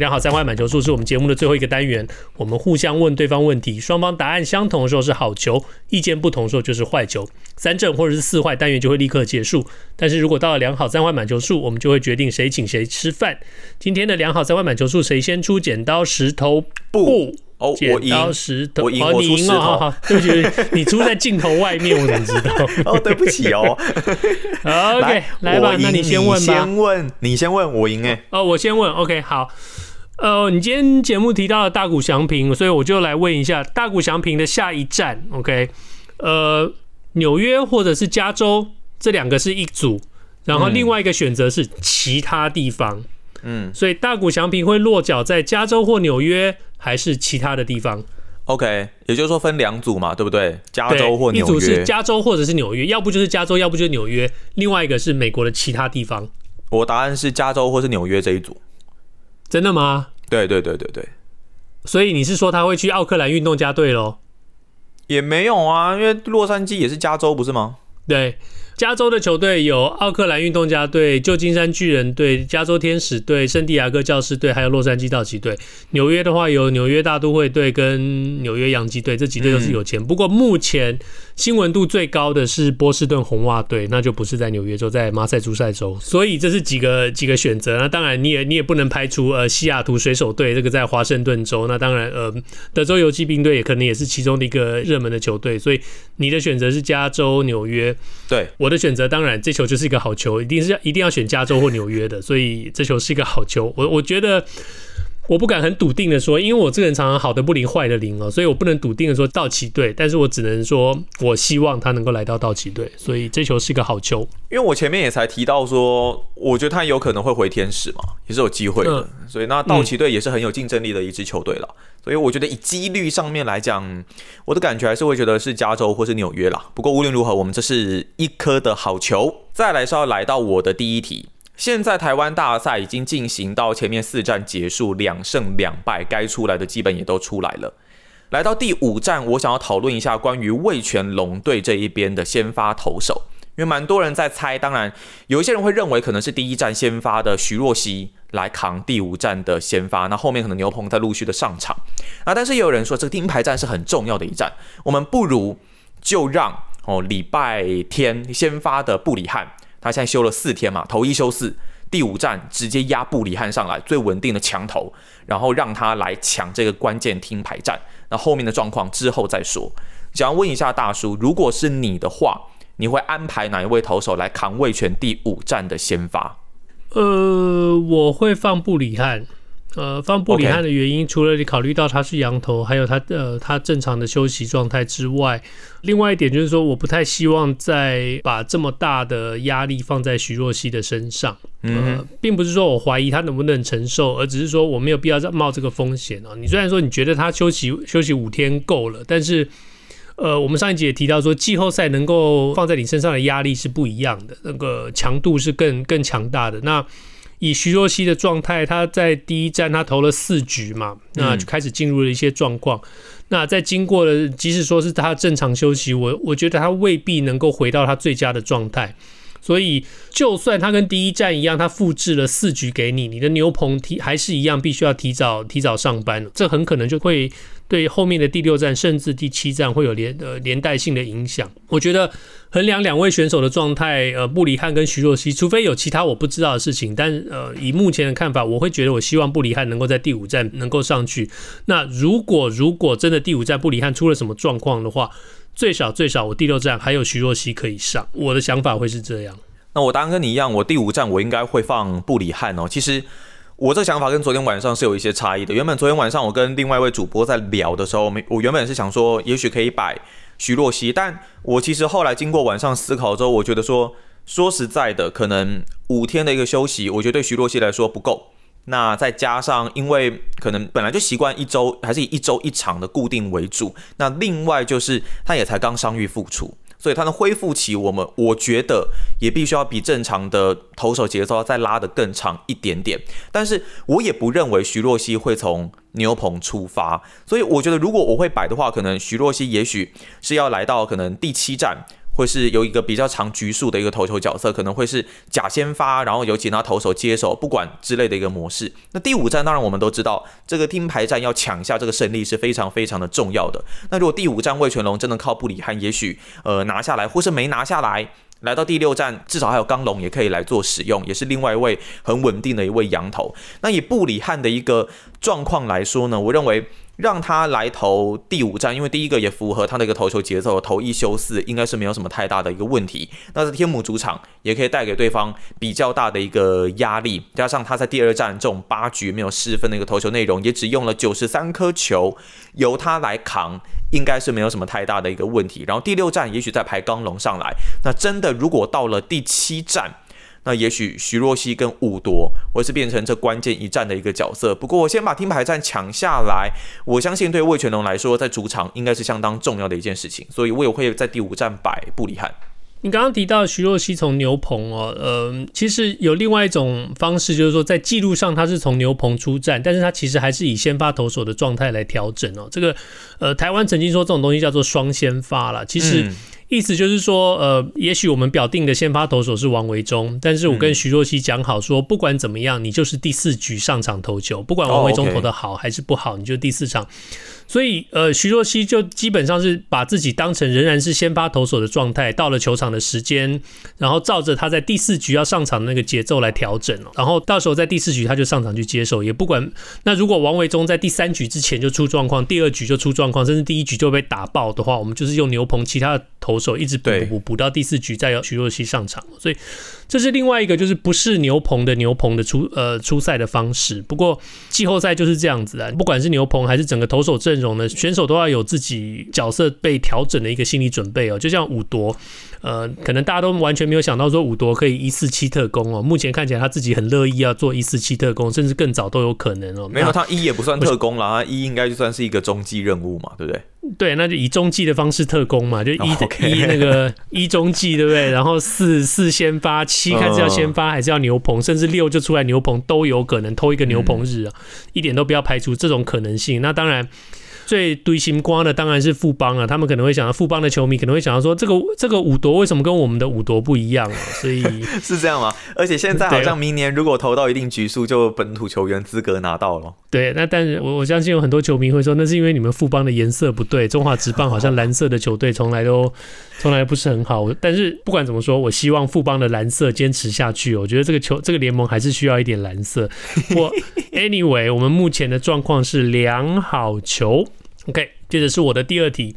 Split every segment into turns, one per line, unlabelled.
两好三坏满球数是我们节目的最后一个单元，我们互相问对方问题，双方答案相同的时候是好球，意见不同的时候就是坏球，三正或者是四坏单元就会立刻结束。但是如果到了两好三坏满球数，我们就会决定谁请谁吃饭。今天的两好三坏满球数，谁先出剪刀石头布？
哦，
剪刀石头，
我赢，
哦，你赢哦，好好，对不起，你出在镜头外面，我怎么知道？
哦，对不起哦。
OK，来吧，那你先问吧。
你先问，你先问，我赢哎。
哦，我先问，OK，好。呃，你今天节目提到了大谷翔平，所以我就来问一下大谷翔平的下一站，OK？呃，纽约或者是加州这两个是一组，然后另外一个选择是其他地方，嗯，所以大谷翔平会落脚在加州或纽约，还是其他的地方
？OK，也就是说分两组嘛，对不对？加州或纽约，
一组是加州或者是纽约，要不就是加州，要不就是纽约，另外一个是美国的其他地方。
我答案是加州或是纽约这一组。
真的吗？
对对对对对，
所以你是说他会去奥克兰运动家队喽？
也没有啊，因为洛杉矶也是加州，不是吗？
对。加州的球队有奥克兰运动家队、旧金山巨人队、加州天使队、圣地亚哥教师队，还有洛杉矶道奇队。纽约的话有纽约大都会队跟纽约洋基队，这几队都是有钱。不过目前新闻度最高的是波士顿红袜队，那就不是在纽约州，在马赛诸塞州。所以这是几个几个选择。那当然你也你也不能排除呃西雅图水手队这个在华盛顿州。那当然呃德州游骑兵队也可能也是其中的一个热门的球队。所以你的选择是加州、纽约。
对，
我。我的选择当然，这球就是一个好球，一定是要一定要选加州或纽约的，所以这球是一个好球。我我觉得我不敢很笃定的说，因为我这个人常常好的不灵，坏的灵哦，所以我不能笃定的说道奇队，但是我只能说我希望他能够来到道奇队，所以这球是一个好球。
因为我前面也才提到说，我觉得他有可能会回天使嘛，也是有机会的，嗯、所以那道奇队也是很有竞争力的一支球队了。嗯所以我觉得以几率上面来讲，我的感觉还是会觉得是加州或是纽约啦。不过无论如何，我们这是一颗的好球。再来是要来到我的第一题。现在台湾大赛已经进行到前面四战结束，两胜两败，该出来的基本也都出来了。来到第五战，我想要讨论一下关于味全龙队这一边的先发投手。因为蛮多人在猜，当然有一些人会认为可能是第一战先发的徐若曦来扛第五战的先发，那后面可能牛棚在陆续的上场啊。但是也有人说，这个金牌战是很重要的一战，我们不如就让哦礼拜天先发的布里汉，他现在休了四天嘛，投一休四，第五站直接压布里汉上来，最稳定的墙头，然后让他来抢这个关键听牌站。那后面的状况之后再说。想要问一下大叔，如果是你的话，你会安排哪一位投手来扛卫权第五站的先发？
呃，我会放布里汉。呃，放布里汉的原因除了你考虑到他是羊头，还有他呃他正常的休息状态之外，另外一点就是说，我不太希望再把这么大的压力放在徐若曦的身上。呃、嗯，并不是说我怀疑他能不能承受，而只是说我没有必要再冒这个风险啊。你虽然说你觉得他休息休息五天够了，但是。呃，我们上一集也提到说，季后赛能够放在你身上的压力是不一样的，那个强度是更更强大的。那以徐若曦的状态，他在第一站他投了四局嘛，那就开始进入了一些状况。嗯、那在经过了，即使说是他正常休息，我我觉得他未必能够回到他最佳的状态。所以，就算他跟第一站一样，他复制了四局给你，你的牛棚提还是一样，必须要提早提早上班，这很可能就会。对后面的第六站甚至第七站会有连呃连带性的影响。我觉得衡量两位选手的状态，呃，布里汉跟徐若曦，除非有其他我不知道的事情，但呃，以目前的看法，我会觉得我希望布里汉能够在第五站能够上去。那如果如果真的第五站布里汉出了什么状况的话，最少最少我第六站还有徐若曦可以上。我的想法会是这样。
那我当然跟你一样，我第五站我应该会放布里汉哦。其实。我这想法跟昨天晚上是有一些差异的。原本昨天晚上我跟另外一位主播在聊的时候，我我原本是想说，也许可以摆徐若曦，但我其实后来经过晚上思考之后，我觉得说，说实在的，可能五天的一个休息，我觉得对徐若曦来说不够。那再加上，因为可能本来就习惯一周还是以一周一场的固定为主，那另外就是他也才刚伤愈复出。所以他能恢复起，我们我觉得也必须要比正常的投手节奏要再拉得更长一点点。但是我也不认为徐若曦会从牛棚出发，所以我觉得如果我会摆的话，可能徐若曦也许是要来到可能第七站。会是有一个比较长局数的一个投球角色，可能会是假先发，然后由其他投手接手，不管之类的一个模式。那第五战当然我们都知道，这个听牌战要抢下这个胜利是非常非常的重要的。那如果第五战味全龙真的靠布里汉，也许呃拿下来，或是没拿下来，来到第六站至少还有刚龙也可以来做使用，也是另外一位很稳定的一位洋投。那以布里汉的一个状况来说呢，我认为。让他来投第五战，因为第一个也符合他的一个投球节奏，投一休四应该是没有什么太大的一个问题。那在天母主场也可以带给对方比较大的一个压力，加上他在第二战这种八局没有失分的一个投球内容，也只用了九十三颗球，由他来扛，应该是没有什么太大的一个问题。然后第六战也许再排刚龙上来，那真的如果到了第七战。那也许徐若曦跟五夺会是变成这关键一战的一个角色。不过我先把听牌战抢下来，我相信对魏全龙来说，在主场应该是相当重要的一件事情。所以我也会在第五站摆布里汉。
你刚刚提到徐若曦从牛棚哦，呃，其实有另外一种方式，就是说在记录上他是从牛棚出战，但是他其实还是以先发投手的状态来调整哦。这个呃，台湾曾经说这种东西叫做双先发啦，其实。嗯意思就是说，呃，也许我们表定的先发投手是王维忠，但是我跟徐若曦讲好说，不管怎么样，你就是第四局上场投球，不管王维忠投的好还是不好，你就第四场。所以，呃，徐若曦就基本上是把自己当成仍然是先发投手的状态，到了球场的时间，然后照着他在第四局要上场的那个节奏来调整，然后到时候在第四局他就上场去接手，也不管。那如果王维忠在第三局之前就出状况，第二局就出状况，甚至第一局就被打爆的话，我们就是用牛棚其他的投手一直补补补补到第四局，再由徐若曦上场。所以。这是另外一个，就是不是牛棚的牛棚的出呃出赛的方式。不过季后赛就是这样子啊，不管是牛棚还是整个投手阵容呢，选手都要有自己角色被调整的一个心理准备哦。就像五夺，呃，可能大家都完全没有想到说五夺可以一四七特工哦。目前看起来他自己很乐意要做一四七特工，甚至更早都有可能哦。
没有，他一也不算特工了，他一应该就算是一个中继任务嘛，对不对？
对，那就以中继的方式特工嘛，就一的、oh. 一那个一中继，对不对？然后四四先发，七看是要先发还是要牛棚，uh, 甚至六就出来牛棚都有可能，偷一个牛棚日啊，嗯、一点都不要排除这种可能性。那当然。最堆心瓜的当然是富邦啊，他们可能会想到富邦的球迷可能会想到说，这个这个五夺为什么跟我们的五夺不一样啊？所以
是这样吗？而且现在好像明年如果投到一定局数，就本土球员资格拿到了。
对，那但是我我相信有很多球迷会说，那是因为你们富邦的颜色不对，中华职棒好像蓝色的球队从来都从来不是很好。但是不管怎么说，我希望富邦的蓝色坚持下去。我觉得这个球这个联盟还是需要一点蓝色。我 anyway，我们目前的状况是良好球。OK，接着是我的第二题。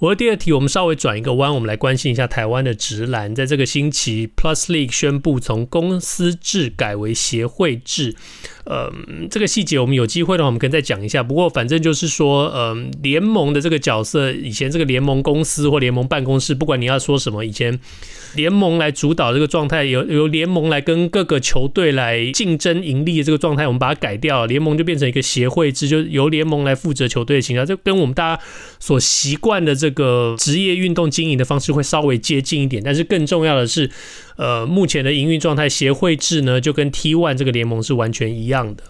我的第二题，我们稍微转一个弯，我们来关心一下台湾的职篮。在这个星期，Plus League 宣布从公司制改为协会制。呃，这个细节我们有机会的话，我们可以再讲一下。不过反正就是说，呃，联盟的这个角色，以前这个联盟公司或联盟办公室，不管你要说什么，以前联盟来主导这个状态，由由联盟来跟各个球队来竞争盈利的这个状态，我们把它改掉，联盟就变成一个协会制，就由联盟来负责球队的形象，就跟我们大家所习惯的这个职业运动经营的方式会稍微接近一点。但是更重要的是，呃，目前的营运状态，协会制呢，就跟 T One 这个联盟是完全一样的。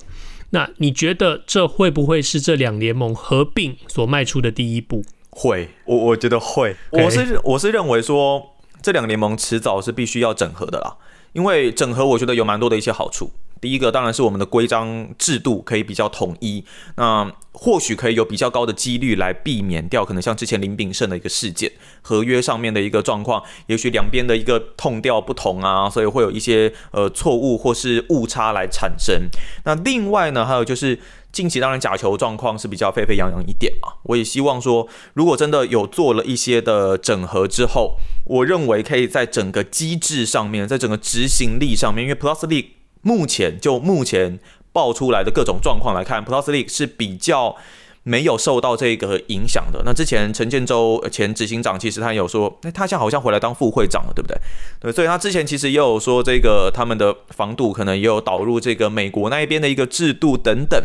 那你觉得这会不会是这两联盟合并所迈出的第一步？
会，我我觉得会。我是我是认为说，这两联盟迟早是必须要整合的啦，因为整合我觉得有蛮多的一些好处。第一个当然是我们的规章制度可以比较统一，那或许可以有比较高的几率来避免掉可能像之前林炳胜的一个事件，合约上面的一个状况，也许两边的一个痛调不同啊，所以会有一些呃错误或是误差来产生。那另外呢，还有就是近期当然假球状况是比较沸沸扬扬一点嘛，我也希望说，如果真的有做了一些的整合之后，我认为可以在整个机制上面，在整个执行力上面，因为 Plus League。目前就目前爆出来的各种状况来看，Plusly 是比较没有受到这个影响的。那之前陈建州前执行长其实他有说，那他现在好像回来当副会长了，对不对？对，所以他之前其实也有说，这个他们的防堵可能也有导入这个美国那一边的一个制度等等。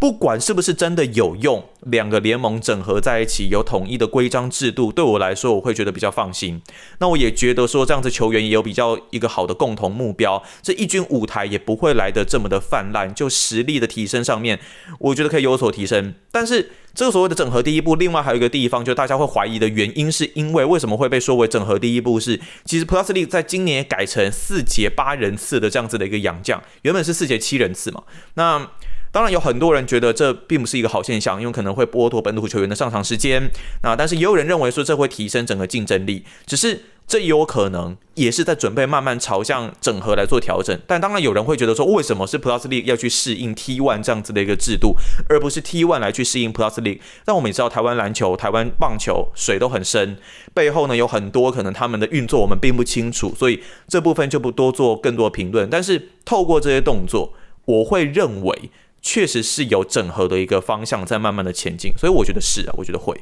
不管是不是真的有用，两个联盟整合在一起有统一的规章制度，对我来说我会觉得比较放心。那我也觉得说这样子球员也有比较一个好的共同目标，这一军舞台也不会来的这么的泛滥，就实力的提升上面，我觉得可以有所提升。但是这个所谓的整合第一步，另外还有一个地方，就大家会怀疑的原因，是因为为什么会被说为整合第一步？是其实 Plus l e 在今年也改成四节八人次的这样子的一个洋将，原本是四节七人次嘛，那。当然有很多人觉得这并不是一个好现象，因为可能会剥夺本土球员的上场时间。那但是也有人认为说这会提升整个竞争力，只是这有可能也是在准备慢慢朝向整合来做调整。但当然有人会觉得说，为什么是 Plus League 要去适应 T1 这样子的一个制度，而不是 T1 来去适应 Plus League？但我们也知道台湾篮球、台湾棒球水都很深，背后呢有很多可能他们的运作我们并不清楚，所以这部分就不多做更多评论。但是透过这些动作，我会认为。确实是有整合的一个方向在慢慢的前进，所以我觉得是啊，我觉得会。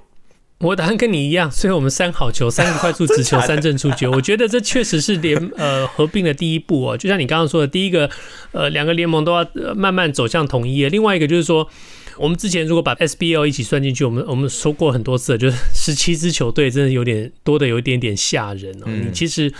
我打算跟你一样，所以我们三好球、三个快速直球、三振出局。我觉得这确实是联 呃合并的第一步哦。就像你刚刚说的，第一个呃两个联盟都要慢慢走向统一。另外一个就是说，我们之前如果把 SBL 一起算进去，我们我们说过很多次，就是十七支球队真的有点多的有一点点吓人哦。你其实。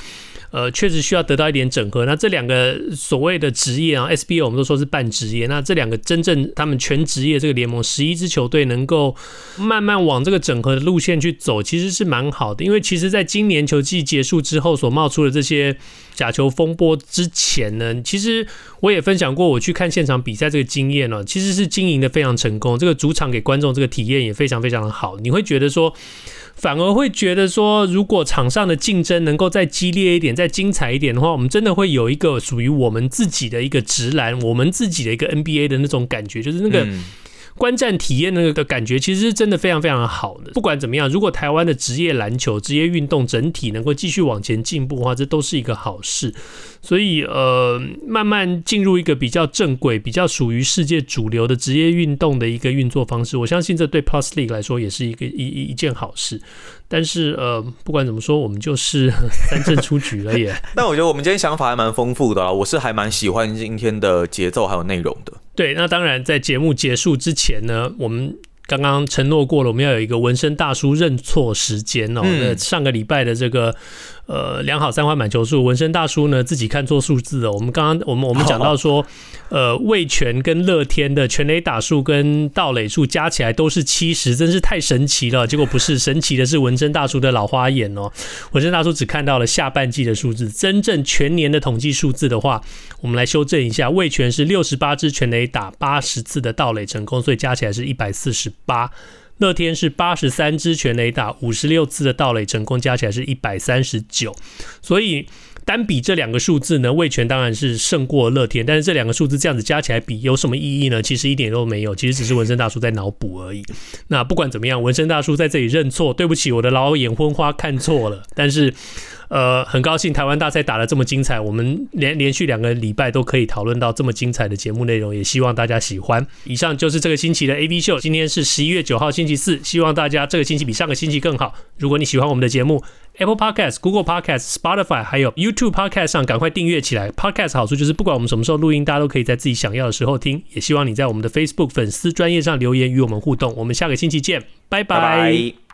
呃，确实需要得到一点整合。那这两个所谓的职业啊，SBL 我们都说是半职业。那这两个真正他们全职业这个联盟，十一支球队能够慢慢往这个整合的路线去走，其实是蛮好的。因为其实在今年球季结束之后所冒出的这些假球风波之前呢，其实我也分享过我去看现场比赛这个经验哦，其实是经营的非常成功。这个主场给观众这个体验也非常非常的好。你会觉得说。反而会觉得说，如果场上的竞争能够再激烈一点、再精彩一点的话，我们真的会有一个属于我们自己的一个直篮，我们自己的一个 NBA 的那种感觉，就是那个。观战体验那个的感觉，其实是真的非常非常好的。不管怎么样，如果台湾的职业篮球、职业运动整体能够继续往前进步的话，这都是一个好事。所以，呃，慢慢进入一个比较正轨、比较属于世界主流的职业运动的一个运作方式，我相信这对 Plus League 来说也是一个一一件好事。但是，呃，不管怎么说，我们就是 三振出局了耶。
但我觉得我们今天想法还蛮丰富的啊，我是还蛮喜欢今天的节奏还有内容的。
对，那当然，在节目结束之前呢，我们刚刚承诺过了，我们要有一个纹身大叔认错时间哦。那、嗯、上个礼拜的这个。呃，良好三环满球数，纹身大叔呢自己看错数字了。我们刚刚我们我们讲到说，呃，味全跟乐天的全垒打数跟盗垒数加起来都是七十，真是太神奇了。结果不是，神奇的是纹身大叔的老花眼哦。纹身大叔只看到了下半季的数字，真正全年的统计数字的话，我们来修正一下，味全是六十八支全垒打，八十次的盗垒成功，所以加起来是一百四十八。乐天是八十三支全垒打，五十六次的盗垒成功，加起来是一百三十九。所以单比这两个数字呢，味全当然是胜过乐天。但是这两个数字这样子加起来比有什么意义呢？其实一点都没有，其实只是纹身大叔在脑补而已。那不管怎么样，纹身大叔在这里认错，对不起，我的老眼昏花看错了。但是。呃，很高兴台湾大赛打得这么精彩，我们连连续两个礼拜都可以讨论到这么精彩的节目内容，也希望大家喜欢。以上就是这个星期的 AV 秀，今天是十一月九号星期四，希望大家这个星期比上个星期更好。如果你喜欢我们的节目，Apple Podcast、Google Podcast、Spotify 还有 YouTube Podcast 上赶快订阅起来。Podcast 好处就是不管我们什么时候录音，大家都可以在自己想要的时候听。也希望你在我们的 Facebook 粉丝专业上留言与我们互动。我们下个星期见，拜拜。